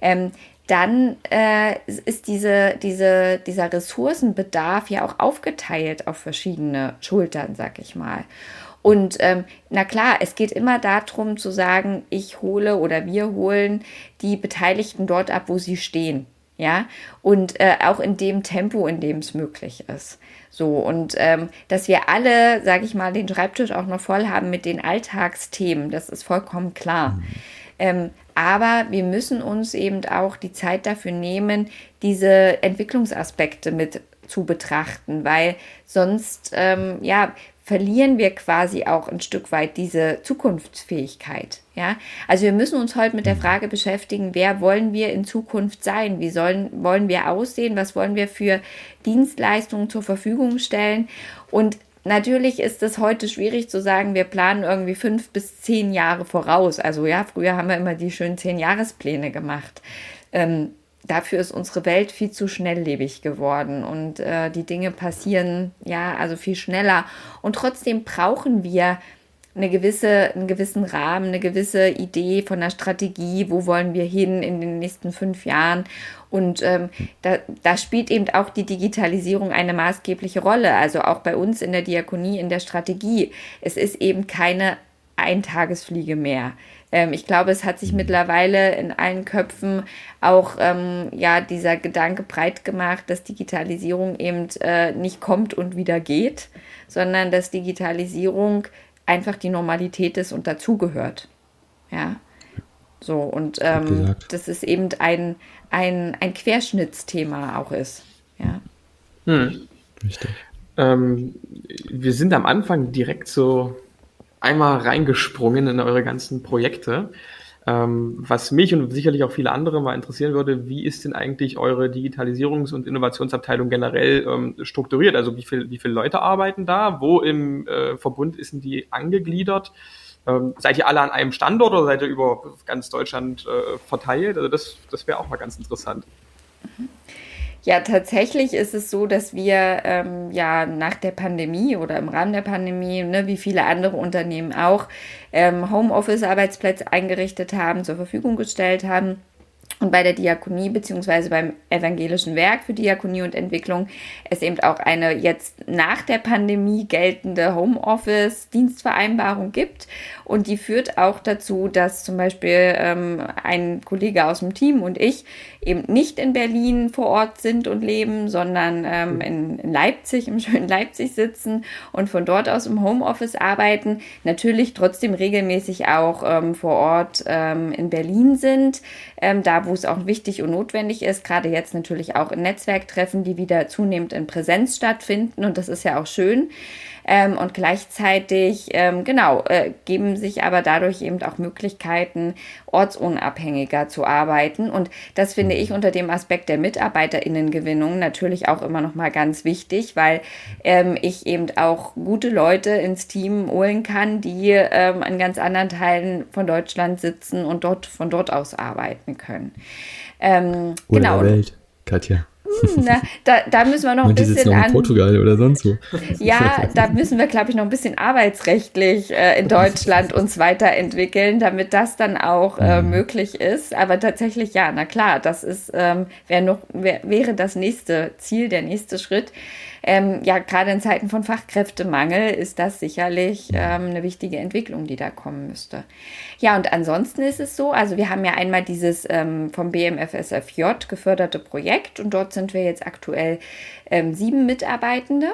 Speaker 1: ähm, dann äh, ist diese, diese, dieser Ressourcenbedarf ja auch aufgeteilt auf verschiedene Schultern, sag ich mal. Und ähm, na klar, es geht immer darum zu sagen, ich hole oder wir holen die Beteiligten dort ab, wo sie stehen. Ja, und äh, auch in dem Tempo, in dem es möglich ist. So, und ähm, dass wir alle, sage ich mal, den Schreibtisch auch noch voll haben mit den Alltagsthemen, das ist vollkommen klar. Mhm. Ähm, aber wir müssen uns eben auch die Zeit dafür nehmen, diese Entwicklungsaspekte mit zu betrachten, weil sonst ähm, ja verlieren wir quasi auch ein Stück weit diese Zukunftsfähigkeit. Ja, also wir müssen uns heute mit der Frage beschäftigen, wer wollen wir in Zukunft sein? Wie sollen, wollen wir aussehen? Was wollen wir für Dienstleistungen zur Verfügung stellen? Und Natürlich ist es heute schwierig zu sagen, wir planen irgendwie fünf bis zehn Jahre voraus. Also ja, früher haben wir immer die schönen zehn Jahrespläne gemacht. Ähm, dafür ist unsere Welt viel zu schnelllebig geworden und äh, die Dinge passieren ja also viel schneller. Und trotzdem brauchen wir eine gewisse, einen gewissen Rahmen, eine gewisse Idee von der Strategie, wo wollen wir hin in den nächsten fünf Jahren. Und ähm, da, da spielt eben auch die Digitalisierung eine maßgebliche Rolle. Also auch bei uns in der Diakonie, in der Strategie. Es ist eben keine Eintagesfliege mehr. Ähm, ich glaube, es hat sich mittlerweile in allen Köpfen auch ähm, ja dieser Gedanke breit gemacht, dass Digitalisierung eben äh, nicht kommt und wieder geht, sondern dass Digitalisierung einfach die Normalität ist und dazugehört. Ja. So, und ähm, dass es eben ein, ein, ein Querschnittsthema auch ist. Ja.
Speaker 2: Hm. Richtig. Ähm, wir sind am Anfang direkt so einmal reingesprungen in eure ganzen Projekte. Ähm, was mich und sicherlich auch viele andere mal interessieren würde, wie ist denn eigentlich eure Digitalisierungs- und Innovationsabteilung generell ähm, strukturiert? Also wie, viel, wie viele Leute arbeiten da? Wo im äh, Verbund ist denn die angegliedert? Ähm, seid ihr alle an einem Standort oder seid ihr über ganz Deutschland äh, verteilt? Also das, das wäre auch mal ganz interessant.
Speaker 1: Mhm. Ja, tatsächlich ist es so, dass wir ähm, ja nach der Pandemie oder im Rahmen der Pandemie, ne, wie viele andere Unternehmen auch, ähm, Homeoffice-Arbeitsplätze eingerichtet haben, zur Verfügung gestellt haben und bei der Diakonie beziehungsweise beim evangelischen Werk für Diakonie und Entwicklung es eben auch eine jetzt nach der Pandemie geltende Homeoffice-Dienstvereinbarung gibt. Und die führt auch dazu, dass zum Beispiel ähm, ein Kollege aus dem Team und ich eben nicht in Berlin vor Ort sind und leben, sondern ähm, in, in Leipzig, im schönen Leipzig sitzen und von dort aus im Homeoffice arbeiten. Natürlich trotzdem regelmäßig auch ähm, vor Ort ähm, in Berlin sind, ähm, da wo es auch wichtig und notwendig ist. Gerade jetzt natürlich auch in Netzwerktreffen, die wieder zunehmend in Präsenz stattfinden und das ist ja auch schön. Ähm, und gleichzeitig, ähm, genau, äh, geben sich aber dadurch eben auch Möglichkeiten, ortsunabhängiger zu arbeiten. Und das finde ich unter dem Aspekt der MitarbeiterInnengewinnung natürlich auch immer noch mal ganz wichtig, weil ähm, ich eben auch gute Leute ins Team holen kann, die ähm, an ganz anderen Teilen von Deutschland sitzen und dort von dort aus arbeiten können.
Speaker 3: Ähm, Oder genau. der Welt, Katja.
Speaker 1: Hm, na, da, da müssen wir noch ein bisschen
Speaker 3: noch an. Portugal oder sonst wo.
Speaker 1: Ja, da müssen wir, glaube ich, noch ein bisschen arbeitsrechtlich äh, in Deutschland uns weiterentwickeln, damit das dann auch äh, mhm. möglich ist. Aber tatsächlich, ja, na klar, das ist ähm, wär noch, wär, wäre das nächste Ziel, der nächste Schritt ähm, ja, gerade in Zeiten von Fachkräftemangel ist das sicherlich ähm, eine wichtige Entwicklung, die da kommen müsste. Ja, und ansonsten ist es so, also wir haben ja einmal dieses ähm, vom BMFSFJ geförderte Projekt und dort sind wir jetzt aktuell ähm, sieben Mitarbeitende.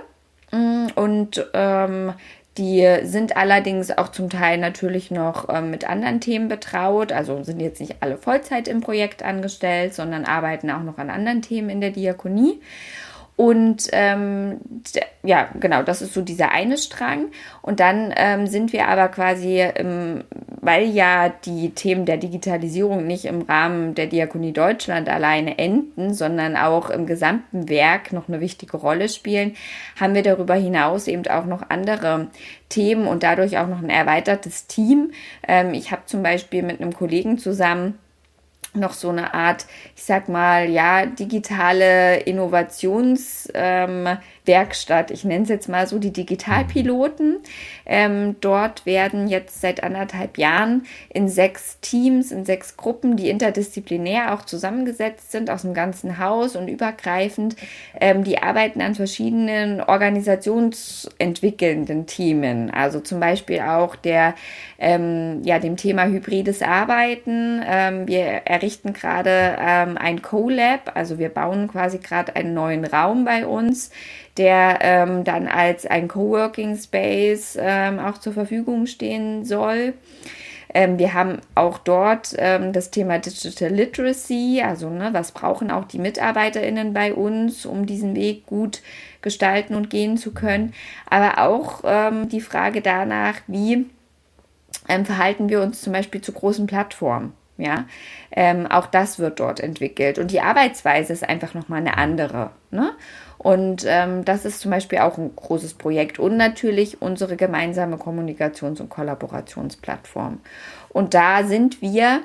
Speaker 1: Mm, und ähm, die sind allerdings auch zum Teil natürlich noch ähm, mit anderen Themen betraut, also sind jetzt nicht alle Vollzeit im Projekt angestellt, sondern arbeiten auch noch an anderen Themen in der Diakonie. Und ähm, ja, genau, das ist so dieser eine Strang. Und dann ähm, sind wir aber quasi, ähm, weil ja die Themen der Digitalisierung nicht im Rahmen der Diakonie Deutschland alleine enden, sondern auch im gesamten Werk noch eine wichtige Rolle spielen, haben wir darüber hinaus eben auch noch andere Themen und dadurch auch noch ein erweitertes Team. Ähm, ich habe zum Beispiel mit einem Kollegen zusammen noch so eine Art, ich sag mal, ja, digitale Innovationswerkstatt. Ähm, ich nenne es jetzt mal so die Digitalpiloten. Ähm, dort werden jetzt seit anderthalb Jahren in sechs Teams, in sechs Gruppen, die interdisziplinär auch zusammengesetzt sind, aus dem ganzen Haus und übergreifend, ähm, die arbeiten an verschiedenen organisationsentwickelnden Themen. Also zum Beispiel auch der, ähm, ja, dem Thema hybrides Arbeiten. Ähm, wir errichten errichten gerade ähm, ein Co-Lab, also wir bauen quasi gerade einen neuen Raum bei uns, der ähm, dann als ein Coworking Space ähm, auch zur Verfügung stehen soll. Ähm, wir haben auch dort ähm, das Thema Digital Literacy, also ne, was brauchen auch die MitarbeiterInnen bei uns, um diesen Weg gut gestalten und gehen zu können. Aber auch ähm, die Frage danach, wie ähm, verhalten wir uns zum Beispiel zu großen Plattformen. Ja, ähm, auch das wird dort entwickelt und die Arbeitsweise ist einfach nochmal eine andere. Ne? Und ähm, das ist zum Beispiel auch ein großes Projekt und natürlich unsere gemeinsame Kommunikations- und Kollaborationsplattform. Und da sind wir,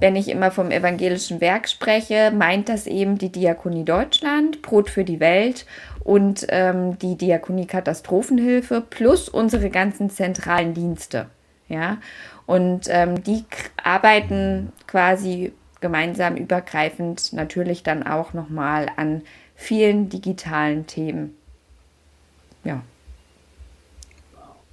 Speaker 1: wenn ich immer vom evangelischen Werk spreche, meint das eben die Diakonie Deutschland, Brot für die Welt und ähm, die Diakonie Katastrophenhilfe plus unsere ganzen zentralen Dienste. Ja, und ähm, die arbeiten quasi gemeinsam übergreifend natürlich dann auch nochmal an vielen digitalen Themen. Ja.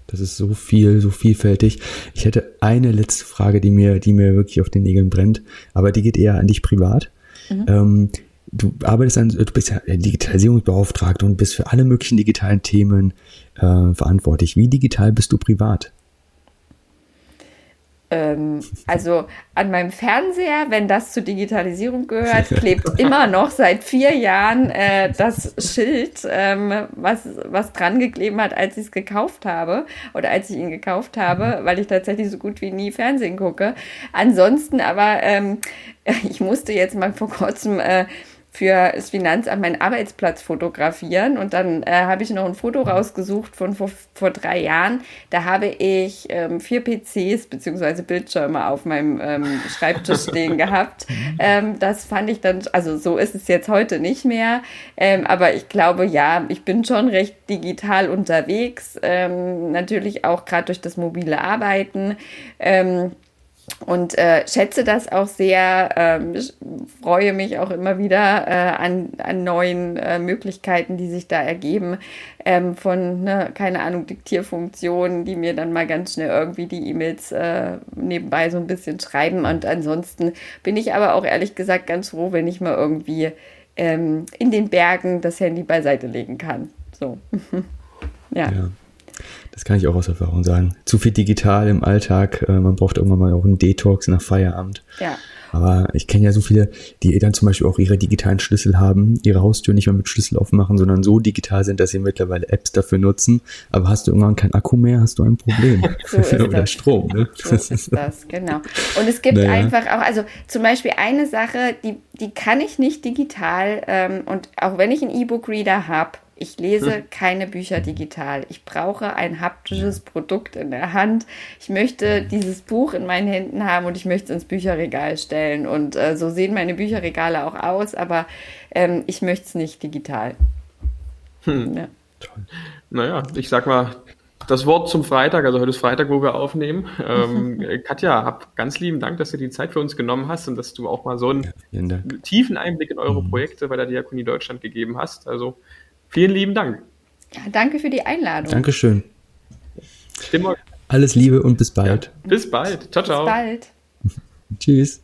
Speaker 3: Das ist so viel, so vielfältig. Ich hätte eine letzte Frage, die mir, die mir wirklich auf den Nägeln brennt, aber die geht eher an dich privat. Mhm. Ähm, du arbeitest an, du bist ja Digitalisierungsbeauftragte und bist für alle möglichen digitalen Themen äh, verantwortlich. Wie digital bist du privat?
Speaker 1: Ähm, also an meinem Fernseher, wenn das zur Digitalisierung gehört, klebt immer noch seit vier Jahren äh, das Schild, ähm, was, was dran geklebt hat, als ich es gekauft habe oder als ich ihn gekauft habe, weil ich tatsächlich so gut wie nie Fernsehen gucke. Ansonsten aber, ähm, ich musste jetzt mal vor kurzem äh, für das Finanzamt meinen Arbeitsplatz fotografieren. Und dann äh, habe ich noch ein Foto rausgesucht von vor, vor drei Jahren. Da habe ich ähm, vier PCs bzw. Bildschirme auf meinem ähm, Schreibtisch stehen gehabt. Ähm, das fand ich dann, also so ist es jetzt heute nicht mehr. Ähm, aber ich glaube, ja, ich bin schon recht digital unterwegs. Ähm, natürlich auch gerade durch das mobile Arbeiten. Und äh, schätze das auch sehr, ähm, freue mich auch immer wieder äh, an, an neuen äh, Möglichkeiten, die sich da ergeben, ähm, von, ne, keine Ahnung, Diktierfunktionen, die mir dann mal ganz schnell irgendwie die E-Mails äh, nebenbei so ein bisschen schreiben. Und ansonsten bin ich aber auch ehrlich gesagt ganz froh, wenn ich mal irgendwie ähm, in den Bergen das Handy beiseite legen kann. So.
Speaker 3: ja. ja. Das kann ich auch aus Erfahrung sagen. Zu viel digital im Alltag. Äh, man braucht irgendwann mal auch einen Detox nach Feierabend. Ja. Aber ich kenne ja so viele, die dann zum Beispiel auch ihre digitalen Schlüssel haben, ihre Haustür nicht mehr mit Schlüssel aufmachen, sondern so digital sind, dass sie mittlerweile Apps dafür nutzen. Aber hast du irgendwann kein Akku mehr, hast du ein Problem.
Speaker 1: so ist Oder das. Strom. Ne? So ist das, genau. Und es gibt naja. einfach auch, also zum Beispiel eine Sache, die, die kann ich nicht digital ähm, und auch wenn ich einen E-Book-Reader habe, ich lese hm. keine Bücher digital. Ich brauche ein haptisches Produkt in der Hand. Ich möchte dieses Buch in meinen Händen haben und ich möchte es ins Bücherregal stellen. Und äh, so sehen meine Bücherregale auch aus, aber ähm, ich möchte es nicht digital.
Speaker 2: Hm. Ja. Toll. Naja, ich sag mal, das Wort zum Freitag, also heute ist Freitag, wo wir aufnehmen. Ähm, Katja, hab ganz lieben Dank, dass du die Zeit für uns genommen hast und dass du auch mal so einen ja, tiefen Einblick in eure mhm. Projekte bei der Diakonie Deutschland gegeben hast. Also Vielen lieben Dank.
Speaker 1: Ja, danke für die Einladung.
Speaker 3: Dankeschön. Alles Liebe und bis bald.
Speaker 2: Ja, bis bald. Ciao, ciao. Bis bald.
Speaker 3: Tschüss.